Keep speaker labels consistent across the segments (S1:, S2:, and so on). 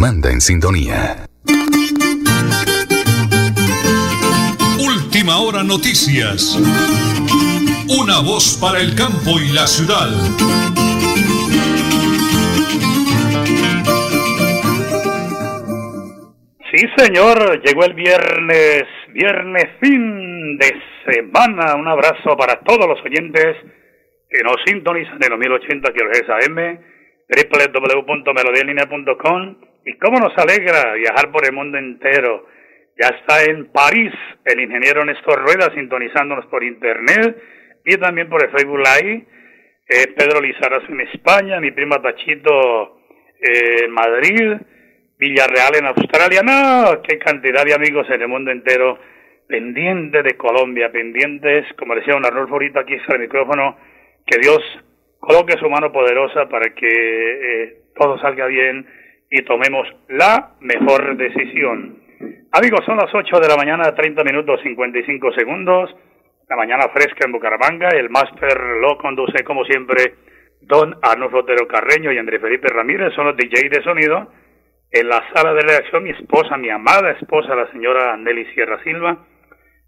S1: manda en sintonía.
S2: Última hora noticias. Una voz para el campo y la ciudad.
S3: Sí, señor, llegó el viernes, viernes fin de semana. Un abrazo para todos los oyentes que nos sintonizan en los 1080 kHz AM, www.melodialinea.com y cómo nos alegra viajar por el mundo entero. Ya está en París el ingeniero Néstor Rueda sintonizándonos por internet y también por el Facebook Live. Eh, Pedro Lizarazo en España, mi prima Tachito eh, en Madrid, Villarreal en Australia. No, qué cantidad de amigos en el mundo entero pendientes de Colombia, pendientes, como decía un Arnulfo ahorita aquí está el micrófono, que Dios coloque su mano poderosa para que eh, todo salga bien y tomemos la mejor decisión. Amigos, son las 8 de la mañana, 30 minutos 55 segundos. La mañana fresca en Bucaramanga. El máster lo conduce, como siempre, don Arnulfo Otero Carreño y André Felipe Ramírez. Son los DJ de sonido. En la sala de redacción, mi esposa, mi amada esposa, la señora Nelly Sierra Silva.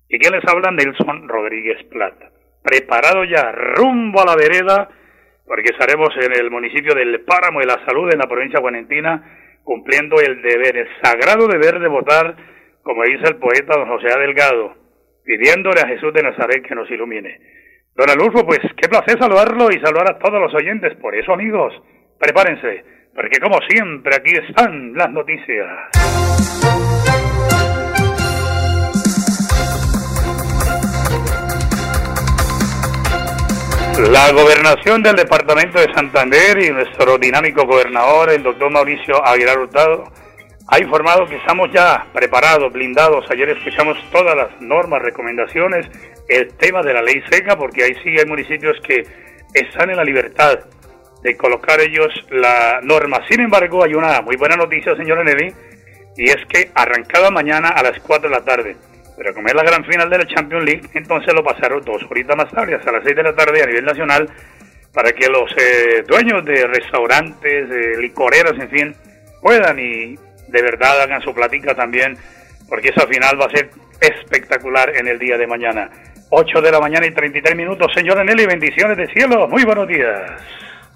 S3: Y que les habla Nelson Rodríguez Plata. Preparado ya, rumbo a la vereda, porque estaremos en el municipio del Páramo de la Salud, en la provincia de Guarentina, cumpliendo el deber, el sagrado deber de votar, como dice el poeta don José Delgado, pidiéndole a Jesús de Nazaret que nos ilumine. Don Alulfo, pues qué placer saludarlo y saludar a todos los oyentes. Por eso, amigos, prepárense, porque como siempre aquí están las noticias. La gobernación del departamento de Santander y nuestro dinámico gobernador, el doctor Mauricio Aguilar Hurtado, ha informado que estamos ya preparados, blindados. Ayer escuchamos todas las normas, recomendaciones, el tema de la ley seca, porque ahí sí hay municipios que están en la libertad de colocar ellos la norma. Sin embargo, hay una muy buena noticia, señora Nelly, y es que arrancada mañana a las 4 de la tarde, pero como es la gran final de la Champions League, entonces lo pasaron dos horitas más tarde, hasta las 6 de la tarde a nivel nacional, para que los eh, dueños de restaurantes, de licoreras, en fin, puedan y de verdad hagan su platica también, porque esa final va a ser espectacular en el día de mañana. 8 de la mañana y 33 minutos. Señora Nelly, bendiciones de cielo. Muy buenos días.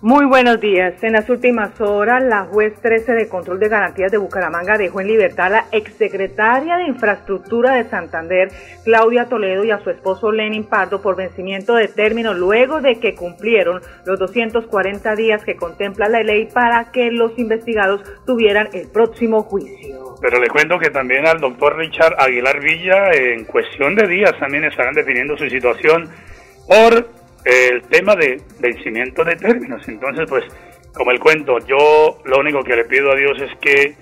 S4: Muy buenos días. En las últimas horas, la juez 13 de control de garantías de Bucaramanga dejó en libertad a la exsecretaria de Infraestructura de Santander, Claudia Toledo, y a su esposo Lenin Pardo por vencimiento de término luego de que cumplieron los 240 días que contempla la ley para que los investigados tuvieran el próximo juicio.
S3: Pero le cuento que también al doctor Richard Aguilar Villa, en cuestión de días, también estarán definiendo su situación por el tema de vencimiento de términos. Entonces, pues, como el cuento, yo lo único que le pido a Dios es que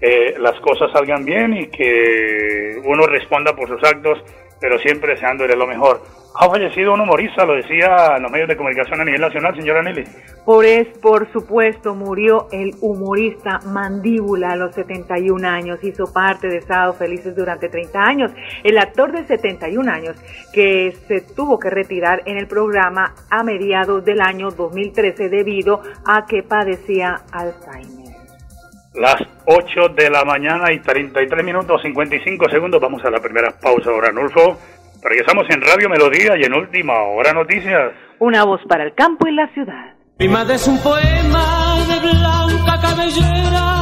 S3: eh, las cosas salgan bien y que uno responda por sus actos, pero siempre deseándole lo mejor. Ha fallecido un humorista, lo decía en los medios de comunicación a nivel nacional, señora Nelly.
S4: Por, es, por supuesto, murió el humorista Mandíbula a los 71 años. Hizo parte de Sábado Felices durante 30 años. El actor de 71 años que se tuvo que retirar en el programa a mediados del año 2013 debido a que padecía Alzheimer.
S3: Las 8 de la mañana y 33 minutos 55 segundos. Vamos a la primera pausa ahora, Nulfo. Regresamos en Radio Melodía y en Última Hora Noticias.
S4: Una voz para el campo y la ciudad.
S5: Mi madre es un poema de blanca cabellera.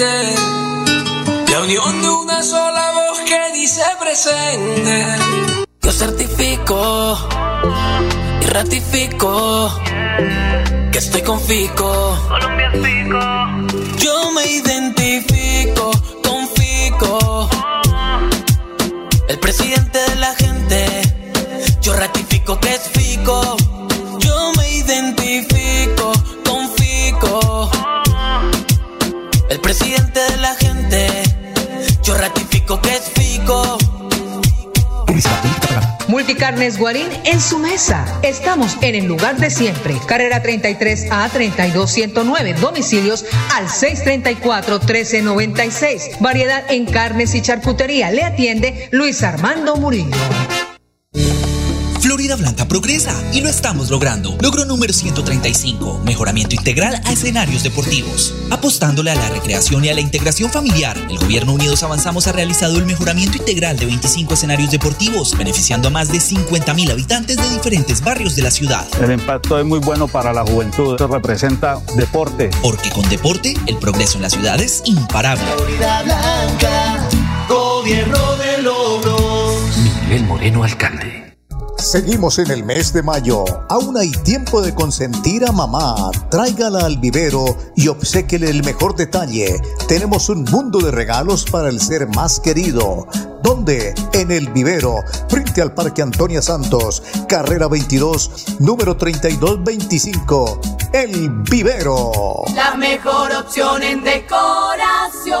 S6: La unión de una sola voz que dice presente. Yo certifico y ratifico que estoy con Fico. Colombia Fico. Yo me identifico con Fico. El presidente de la gente. Yo ratifico que es Fico. Yo me identifico el presidente de la gente. Yo ratifico que es Fico.
S1: Multicarnes Guarín en su mesa. Estamos en el lugar de siempre. Carrera 33 a 32109. Domicilios al 634 1396. Variedad en carnes y charcutería. Le atiende Luis Armando Murillo.
S7: Florida Blanca progresa y lo estamos logrando. Logro número 135, mejoramiento integral a escenarios deportivos. Apostándole a la recreación y a la integración familiar, el Gobierno Unidos Avanzamos ha realizado el mejoramiento integral de 25 escenarios deportivos, beneficiando a más de 50 mil habitantes de diferentes barrios de la ciudad.
S8: El impacto es muy bueno para la juventud, esto representa deporte.
S7: Porque con deporte, el progreso en la ciudad es imparable.
S9: Florida Blanca, gobierno de logros.
S10: Miguel Moreno, alcalde.
S11: Seguimos en el mes de mayo. Aún hay tiempo de consentir a mamá. Tráigala al vivero y obséquele el mejor detalle. Tenemos un mundo de regalos para el ser más querido. ¿Dónde? En el vivero, frente al Parque Antonia Santos, carrera 22, número 3225. El vivero.
S12: La mejor opción en decoración.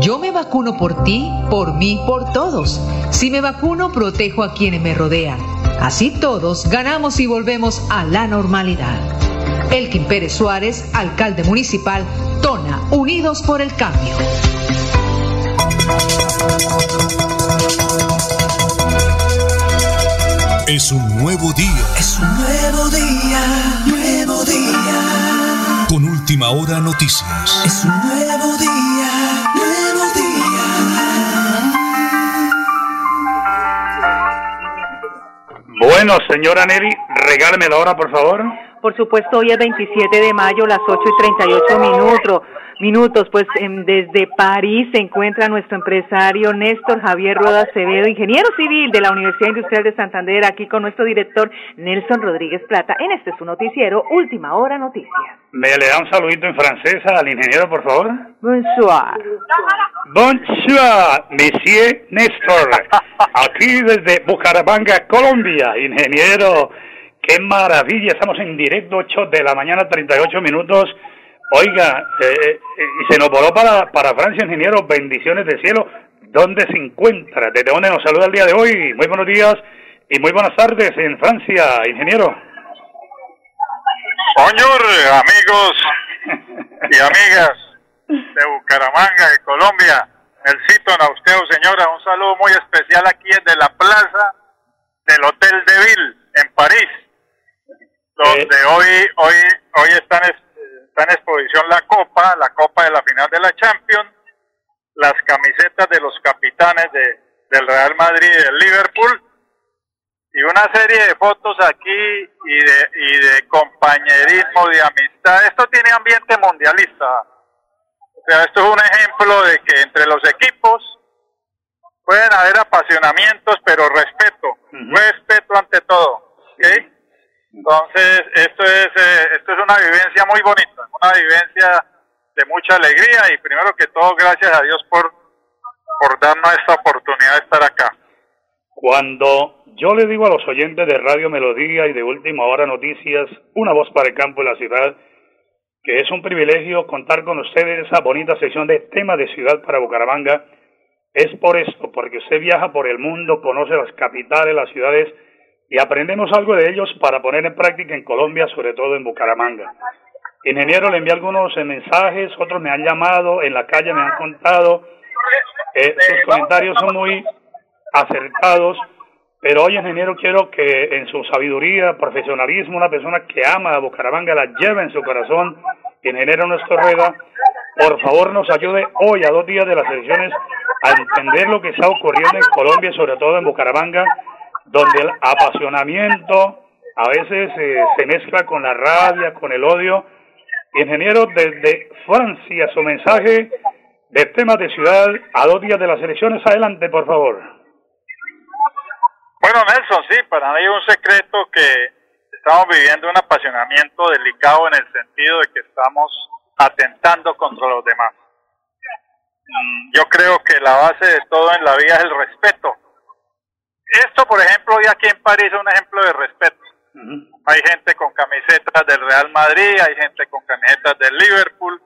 S1: yo me vacuno por ti, por mí, por todos. Si me vacuno, protejo a quienes me rodean. Así todos ganamos y volvemos a la normalidad. Elkin Pérez Suárez, alcalde municipal, Tona, Unidos por el Cambio.
S2: Es un nuevo día.
S9: Es un nuevo día, nuevo día.
S2: Con última hora noticias.
S9: Es un nuevo día,
S3: Bueno, señora Neri, regáleme la hora, por favor.
S4: Por supuesto, hoy es 27 de mayo, las 8 y 38 minutos. Minutos, pues em, desde París se encuentra nuestro empresario Néstor Javier Roda Acevedo, ingeniero civil de la Universidad Industrial de Santander, aquí con nuestro director Nelson Rodríguez Plata en este su noticiero, Última Hora Noticias.
S3: ¿Me le da un saludito en francés al ingeniero, por favor?
S4: Bonsoir.
S3: Bonsoir, Monsieur Néstor. Aquí desde Bucaramanga, Colombia, ingeniero. Qué maravilla, estamos en directo, 8 de la mañana, 38 minutos. Oiga, eh, eh, y se nos voló para, para Francia, ingeniero, bendiciones del cielo. ¿Dónde se encuentra? ¿Desde dónde nos saluda el día de hoy? Muy buenos días y muy buenas tardes en Francia, ingeniero.
S13: Bonjour, amigos y amigas de Bucaramanga, de Colombia. El cito a usted, señora, un saludo muy especial aquí desde la plaza del Hotel de Ville, en París, donde hoy, hoy, hoy están, está en exposición la Copa, la Copa de la final de la Champions, las camisetas de los capitanes de, del Real Madrid y del Liverpool, y una serie de fotos aquí y de, y de compañerismo, de amistad. Esto tiene ambiente mundialista. O sea, esto es un ejemplo de que entre los equipos pueden haber apasionamientos, pero respeto, respeto ante todo. ¿ok? Entonces, esto es, eh, esto es una vivencia muy bonita, una vivencia de mucha alegría y primero que todo, gracias a Dios por, por darnos esta oportunidad de estar acá.
S3: Cuando yo le digo a los oyentes de Radio Melodía y de Última Hora Noticias, una voz para el campo de la ciudad, que es un privilegio contar con ustedes esa bonita sección de tema de ciudad para Bucaramanga, es por esto, porque usted viaja por el mundo, conoce las capitales, las ciudades, y aprendemos algo de ellos para poner en práctica en Colombia, sobre todo en Bucaramanga. Ingeniero, le envié algunos mensajes, otros me han llamado, en la calle me han contado Eh, sus comentarios son muy acertados, pero hoy, ingeniero, quiero que en su sabiduría, profesionalismo, una persona que ama a Bucaramanga la lleve en su corazón, ingeniero Néstor Rueda, por favor nos ayude hoy, a dos días de las elecciones, a entender lo que está ocurriendo en Colombia, sobre todo en Bucaramanga, donde el apasionamiento a veces eh, se mezcla con la rabia, con el odio. Ingeniero, desde Francia, su mensaje de temas de ciudad a dos días de las elecciones. Adelante, por favor.
S13: Bueno, Nelson, sí, para mí es un secreto que estamos viviendo un apasionamiento delicado en el sentido de que estamos atentando contra los demás. Mm, yo creo que la base de todo en la vida es el respeto. Esto, por ejemplo, hoy aquí en París es un ejemplo de respeto. Hay gente con camisetas del Real Madrid, hay gente con camisetas del Liverpool.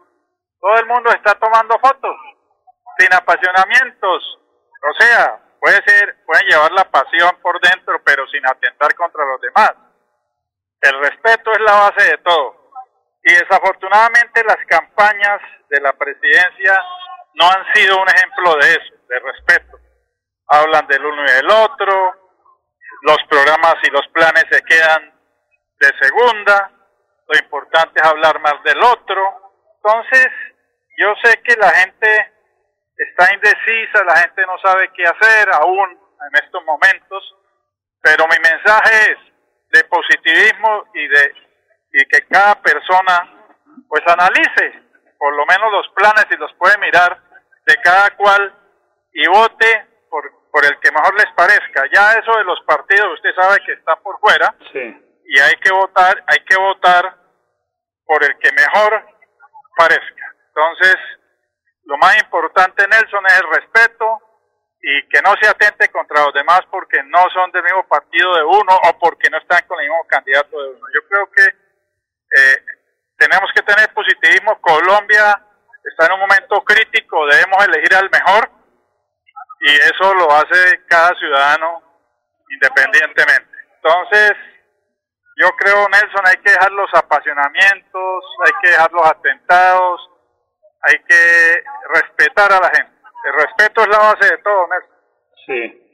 S13: Todo el mundo está tomando fotos, sin apasionamientos. O sea, puede ser, pueden llevar la pasión por dentro, pero sin atentar contra los demás. El respeto es la base de todo. Y desafortunadamente las campañas de la presidencia no han sido un ejemplo de eso, de respeto. Hablan del uno y del otro, los programas y los planes se quedan de segunda, lo importante es hablar más del otro. Entonces, yo sé que la gente está indecisa, la gente no sabe qué hacer aún en estos momentos, pero mi mensaje es de positivismo y de y que cada persona pues analice por lo menos los planes y los puede mirar de cada cual y vote por, por el que mejor les parezca. Ya eso de los partidos, usted sabe que está por fuera y hay que votar, hay que votar por el que mejor parezca. Entonces, lo más importante, Nelson, es el respeto y que no se atente contra los demás porque no son del mismo partido de uno o porque no están con el mismo candidato de uno. Yo creo que eh, tenemos que tener positivismo. Colombia está en un momento crítico, debemos elegir al mejor y eso lo hace cada ciudadano independientemente. Entonces, yo creo, Nelson, hay que dejar los apasionamientos, hay que dejar los atentados, hay que respetar a la gente. El respeto es la base de todo, Nelson.
S3: Sí.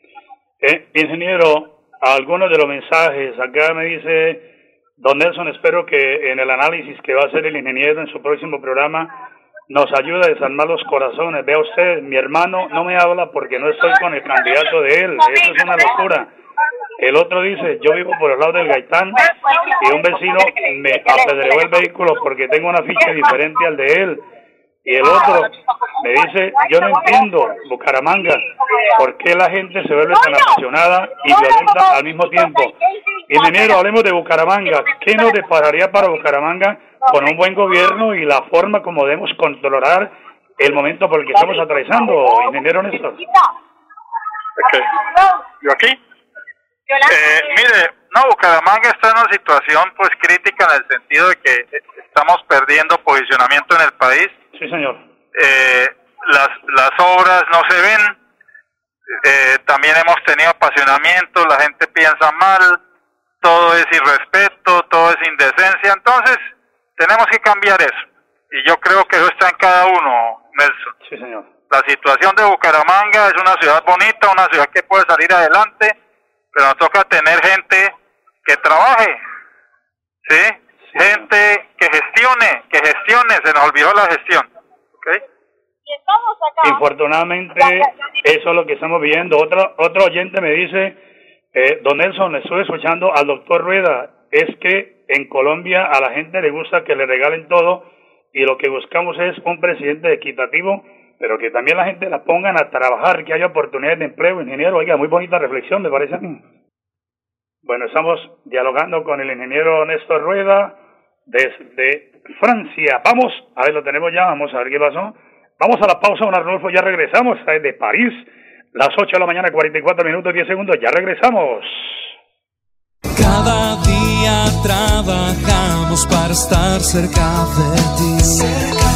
S3: Eh, ingeniero, algunos de los mensajes, acá me dice don Nelson, espero que en el análisis que va a hacer el ingeniero en su próximo programa nos ayude a desarmar los corazones. Vea usted, mi hermano no me habla porque no estoy con el candidato de él. Eso es una locura. El otro dice, yo vivo por el lado del Gaitán y un vecino me apedreó el vehículo porque tengo una ficha diferente al de él. Y el otro me dice, yo no entiendo, Bucaramanga, por qué la gente se vuelve tan apasionada y violenta al mismo tiempo. Ingeniero, hablemos de Bucaramanga. ¿Qué nos depararía para Bucaramanga con un buen gobierno y la forma como debemos controlar el momento por el que estamos atravesando, ingeniero Néstor?
S13: Okay. ¿Yo aquí? Eh, mire, no, Bucaramanga está en una situación pues crítica en el sentido de que estamos perdiendo posicionamiento en el país.
S3: Sí, señor.
S13: Eh, las, las obras no se ven, eh, también hemos tenido apasionamiento, la gente piensa mal, todo es irrespeto, todo es indecencia, entonces tenemos que cambiar eso. Y yo creo que eso está en cada uno, Nelson.
S3: Sí, señor.
S13: La situación de Bucaramanga es una ciudad bonita, una ciudad que puede salir adelante, pero nos toca tener gente que trabaje, ¿sí? gente que gestione, que gestione, se nos olvidó la gestión. ¿okay?
S3: Infortunadamente, eso es lo que estamos viendo. Otro, otro oyente me dice, eh, don Nelson, estoy escuchando al doctor Rueda, es que en Colombia a la gente le gusta que le regalen todo y lo que buscamos es un presidente equitativo, pero que también la gente la pongan a trabajar, que haya oportunidades de empleo, ingeniero. Oiga, muy bonita reflexión, me parece a mí. Bueno, estamos dialogando con el ingeniero Néstor Rueda desde Francia. Vamos, a ver, lo tenemos ya, vamos a ver qué pasó. Vamos a la pausa, don Arnulfo, ya regresamos desde París, las 8 de la mañana, 44 minutos, 10 segundos, ya regresamos.
S14: Cada día trabajamos para estar cerca de ti.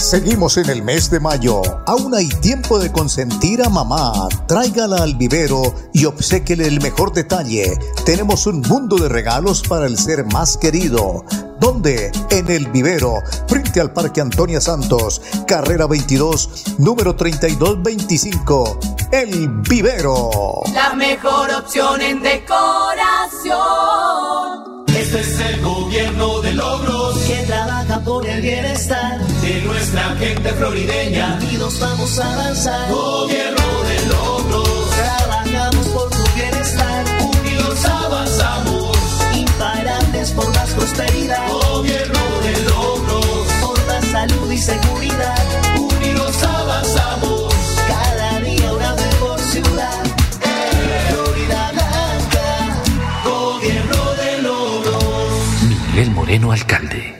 S11: Seguimos en el mes de mayo. Aún hay tiempo de consentir a mamá. Tráigala al vivero y obséquele el mejor detalle. Tenemos un mundo de regalos para el ser más querido. ¿Dónde? En el vivero, frente al Parque Antonia Santos, carrera 22, número 3225. El vivero.
S12: La mejor opción en decoración.
S9: Este es el gobierno de logros
S5: que trabaja por el bienestar
S9: de nuestra gente florideña.
S5: Unidos vamos a avanzar.
S9: Gobierno de logros.
S5: Trabajamos por tu bienestar.
S9: Unidos avanzamos.
S5: Imparables por más prosperidad.
S9: Gobierno de logros.
S5: Por la salud y seguridad.
S9: Unidos avanzamos.
S5: Cada día una mejor ciudad. Florida Blanca.
S9: Gobierno de logros.
S10: Miguel Moreno, alcalde.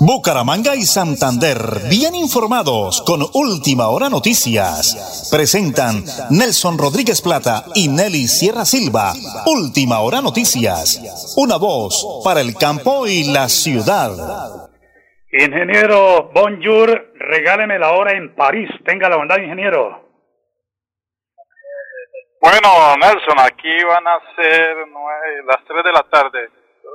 S11: Bucaramanga y Santander, bien informados con Última Hora Noticias. Presentan Nelson Rodríguez Plata y Nelly Sierra Silva. Última Hora Noticias. Una voz para el campo y la ciudad.
S3: Ingeniero, bonjour, regáleme la hora en París. Tenga la bondad, ingeniero.
S13: Bueno, Nelson, aquí van a ser nueve- las 3 de la tarde.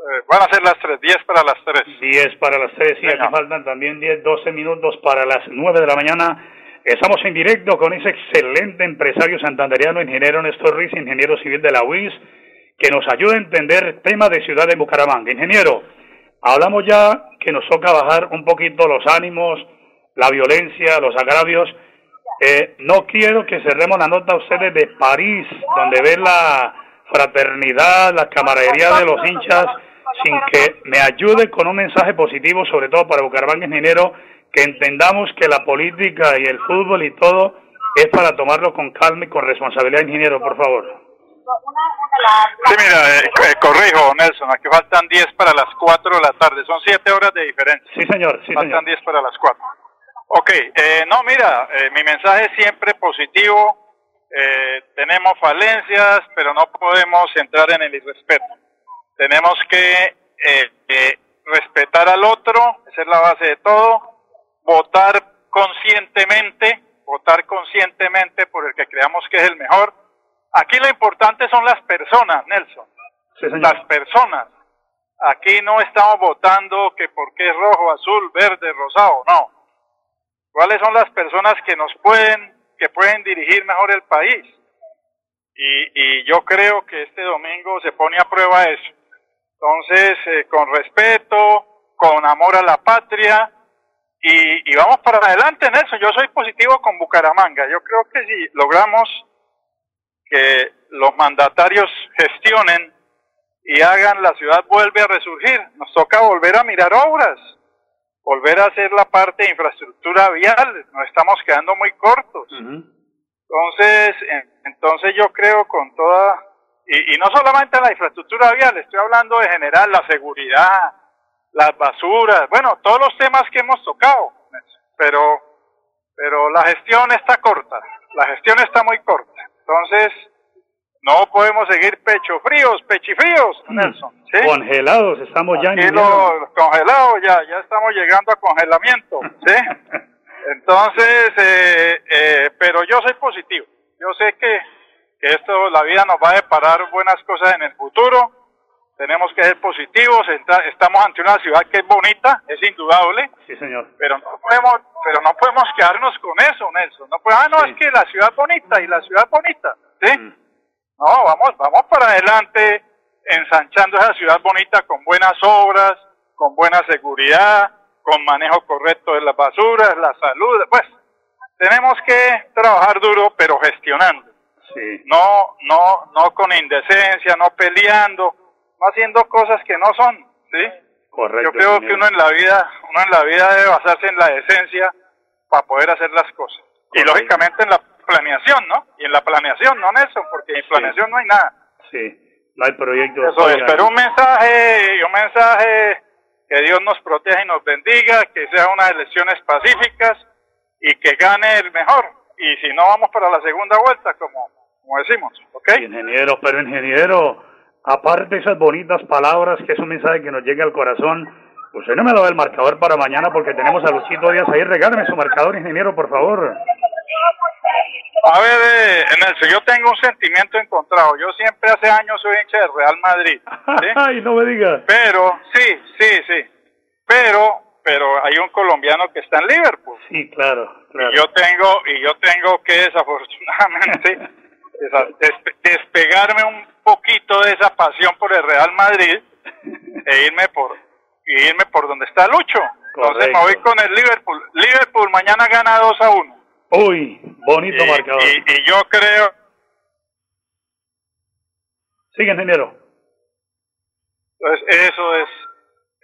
S13: Eh, van a ser las 3, 10 para las 3.
S3: 10 para las 3 y aquí faltan también 10, 12 minutos para las 9 de la mañana. Estamos en directo con ese excelente empresario santanderiano, ingeniero Néstor Ruiz, ingeniero civil de la UIS, que nos ayuda a entender temas de ciudad de Bucaramanga. Ingeniero, hablamos ya que nos toca bajar un poquito los ánimos, la violencia, los agravios. Eh, no quiero que cerremos la nota a ustedes de París, donde ve la fraternidad, la camaradería de los hinchas, sin que me ayude con un mensaje positivo, sobre todo para Bucaramanga Ingeniero, que entendamos que la política y el fútbol y todo es para tomarlo con calma y con responsabilidad, ingeniero, por favor.
S13: Sí, mira, eh, eh, corrijo, Nelson, aquí faltan 10 para las 4 de la tarde. Son 7 horas de diferencia.
S3: Sí, señor, sí,
S13: faltan
S3: señor.
S13: 10 para las 4. Ok, eh, no, mira, eh, mi mensaje es siempre positivo. Eh, tenemos falencias, pero no podemos entrar en el irrespeto. Tenemos que eh, eh, respetar al otro, esa es la base de todo. Votar conscientemente, votar conscientemente por el que creamos que es el mejor. Aquí lo importante son las personas, Nelson.
S3: Sí.
S13: Las personas. Aquí no estamos votando que porque es rojo, azul, verde, rosado, no. ¿Cuáles son las personas que nos pueden, que pueden dirigir mejor el país? Y, y yo creo que este domingo se pone a prueba eso. Entonces, eh, con respeto, con amor a la patria, y, y vamos para adelante, Nelson. Yo soy positivo con Bucaramanga. Yo creo que si logramos que los mandatarios gestionen y hagan, la ciudad vuelve a resurgir. Nos toca volver a mirar obras. volver a hacer la parte de infraestructura vial. Nos estamos quedando muy cortos. Entonces, entonces yo creo con toda, y, y no solamente la infraestructura vial, estoy hablando de general, la seguridad, las basuras, bueno, todos los temas que hemos tocado, pero, pero la gestión está corta, la gestión está muy corta. Entonces, no podemos seguir pecho fríos, pechifríos,
S3: mm. Nelson. Congelados, estamos ya en
S13: Congelados, ya, ya estamos llegando a congelamiento, ¿sí? Entonces, eh, eh, pero yo soy positivo. Yo sé que, que esto, la vida nos va a deparar buenas cosas en el futuro. Tenemos que ser positivos. Estamos ante una ciudad que es bonita, es indudable.
S3: Sí, señor.
S13: Pero no podemos, pero no podemos quedarnos con eso, Nelson. No ah, no, es que la ciudad es bonita y la ciudad es bonita, ¿sí? Mm. No, vamos, vamos para adelante, ensanchando esa ciudad bonita con buenas obras, con buena seguridad, con manejo correcto de las basuras, la salud, pues tenemos que trabajar duro, pero gestionando.
S3: Sí.
S13: No, no, no con indecencia, no peleando, no haciendo cosas que no son, ¿sí?
S3: Correcto.
S13: Yo creo que uno en la vida, uno en la vida debe basarse en la decencia para poder hacer las cosas. Y lógicamente en la planeación, ¿no? Y en la planeación, no en eso, porque en planeación no hay nada.
S3: Sí, no hay proyecto.
S13: Eso es, pero un mensaje, un mensaje que Dios nos proteja y nos bendiga, que sea unas elecciones pacíficas y que gane el mejor. Y si no, vamos para la segunda vuelta, como, como decimos, ¿ok?
S3: Ingeniero, pero ingeniero, aparte de esas bonitas palabras, que es un mensaje que nos llega al corazón, usted no me da el marcador para mañana porque tenemos a Lucito Díaz ahí. Regáleme su marcador, ingeniero, por favor.
S13: A ver, eh, Nelson, yo tengo un sentimiento encontrado. Yo siempre hace años soy hincha del Real Madrid.
S3: Ay, no me digas.
S13: Pero, sí, sí, sí. Pero, pero hay un colombiano que está en Liverpool.
S3: Sí, claro, claro.
S13: Y yo tengo, y yo tengo que desafortunadamente despegarme un poquito de esa pasión por el Real Madrid e irme por, irme por donde está Lucho. Entonces me voy con el Liverpool. Liverpool mañana gana 2 a 1.
S3: Uy, bonito marcador.
S13: Y, yo creo.
S3: Sigue, ingeniero.
S13: Pues eso es.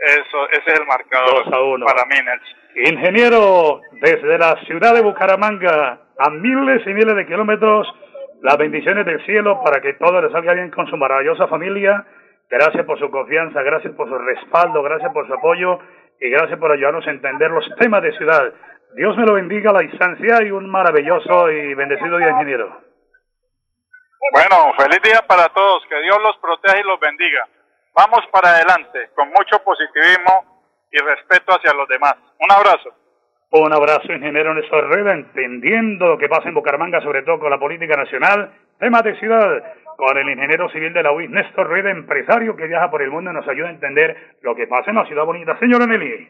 S13: Eso, ese es el marcador
S3: 2 a 1.
S13: para mí, Nelson.
S3: Ingeniero, desde la ciudad de Bucaramanga, a miles y miles de kilómetros, las bendiciones del cielo para que todo le salga bien con su maravillosa familia. Gracias por su confianza, gracias por su respaldo, gracias por su apoyo y gracias por ayudarnos a entender los temas de ciudad. Dios me lo bendiga a la distancia y un maravilloso y bendecido día, ingeniero.
S13: Bueno, feliz día para todos, que Dios los proteja y los bendiga. Vamos para adelante, con mucho positivismo y respeto hacia los demás. Un abrazo.
S3: Un abrazo, ingeniero Néstor Rueda, entendiendo lo que pasa en Bucaramanga, sobre todo con la política nacional, temas de ciudad, con el ingeniero civil de la UIS, Néstor Rueda, empresario que viaja por el mundo y nos ayuda a entender lo que pasa en la ciudad bonita. Señor Nelly.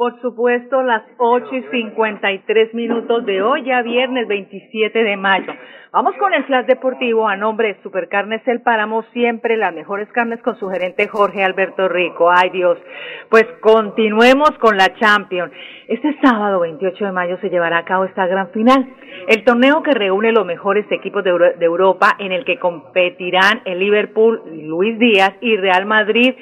S4: Por supuesto, las 8 y 53 minutos de hoy, ya viernes 27 de mayo. Vamos con el flash deportivo a nombre de Supercarnes El Páramo, siempre las mejores carnes con su gerente Jorge Alberto Rico. Ay Dios. Pues continuemos con la Champions. Este sábado 28 de mayo se llevará a cabo esta gran final. El torneo que reúne los mejores equipos de, Europa en el que competirán el Liverpool, Luis Díaz y Real Madrid,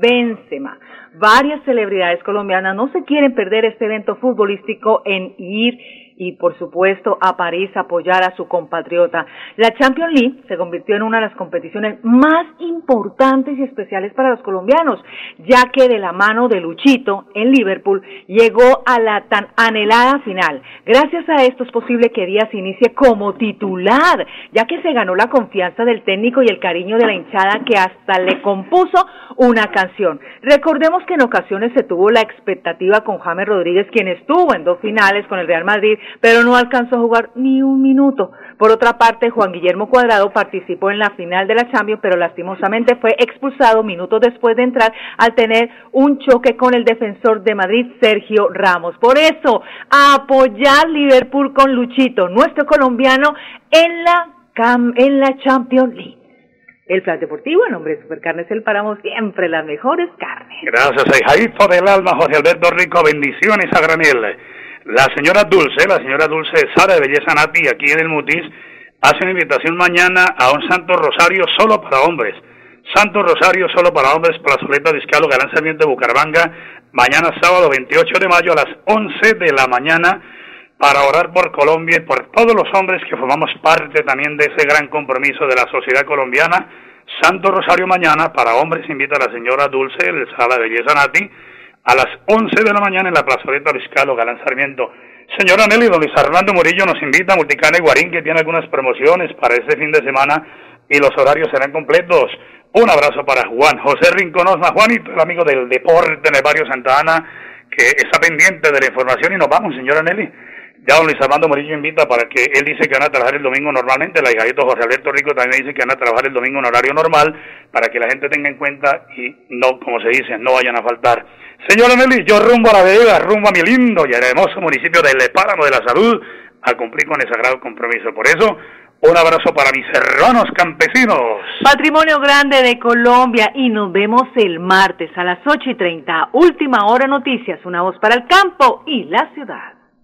S4: Benzema varias celebridades colombianas no se quieren perder este evento futbolístico en ir y por supuesto a París apoyar a su compatriota. La Champions League se convirtió en una de las competiciones más importantes y especiales para los colombianos, ya que de la mano de Luchito en Liverpool llegó a la tan anhelada final. Gracias a esto es posible que Díaz inicie como titular, ya que se ganó la confianza del técnico y el cariño de la hinchada que hasta le compuso una canción. Recordemos que en ocasiones se tuvo la expectativa con James Rodríguez, quien estuvo en dos finales con el Real Madrid pero no alcanzó a jugar ni un minuto. Por otra parte, Juan Guillermo Cuadrado participó en la final de la Champions, pero lastimosamente fue expulsado minutos después de entrar al tener un choque con el defensor de Madrid, Sergio Ramos. Por eso, apoyar Liverpool con Luchito, nuestro colombiano, en la, en la Champions League. El plan deportivo, en nombre de Supercarnes El Páramo, siempre las mejores carnes.
S3: Gracias, Jaito del Alma, José Alberto Rico, bendiciones a granel. La señora Dulce, la señora Dulce Sara de Belleza Nati, aquí en el Mutis, hace una invitación mañana a un Santo Rosario solo para hombres. Santo Rosario solo para hombres, Plazoleta Discalo, Galán Sarmiento de Bucaramanga, mañana sábado 28 de mayo a las 11 de la mañana para orar por Colombia y por todos los hombres que formamos parte también de ese gran compromiso de la sociedad colombiana. Santo Rosario mañana para hombres invita a la señora Dulce, el Sala de Belleza Nati, a las 11 de la mañana en la plazoleta Luis Galán Sarmiento. Señora Nelly, don Luis Armando Murillo nos invita a Multicana y Guarín, que tiene algunas promociones para este fin de semana y los horarios serán completos. Un abrazo para Juan José Rinconosma, Juanito, el amigo del deporte en el barrio Santa Ana, que está pendiente de la información y nos vamos, señora Nelly. Ya don Luis Armando Murillo invita para que él dice que van a trabajar el domingo normalmente, la hijadito José Alberto Rico también dice que van a trabajar el domingo en horario normal, para que la gente tenga en cuenta y no, como se dice, no vayan a faltar. Señora Nelly, yo rumbo a la Vega, rumbo a mi lindo y hermoso municipio de Le Páramo de la Salud, a cumplir con ese sagrado compromiso. Por eso, un abrazo para mis hermanos campesinos.
S4: Patrimonio Grande de Colombia y nos vemos el martes a las 8 y 30. Última hora noticias, una voz para el campo y la ciudad.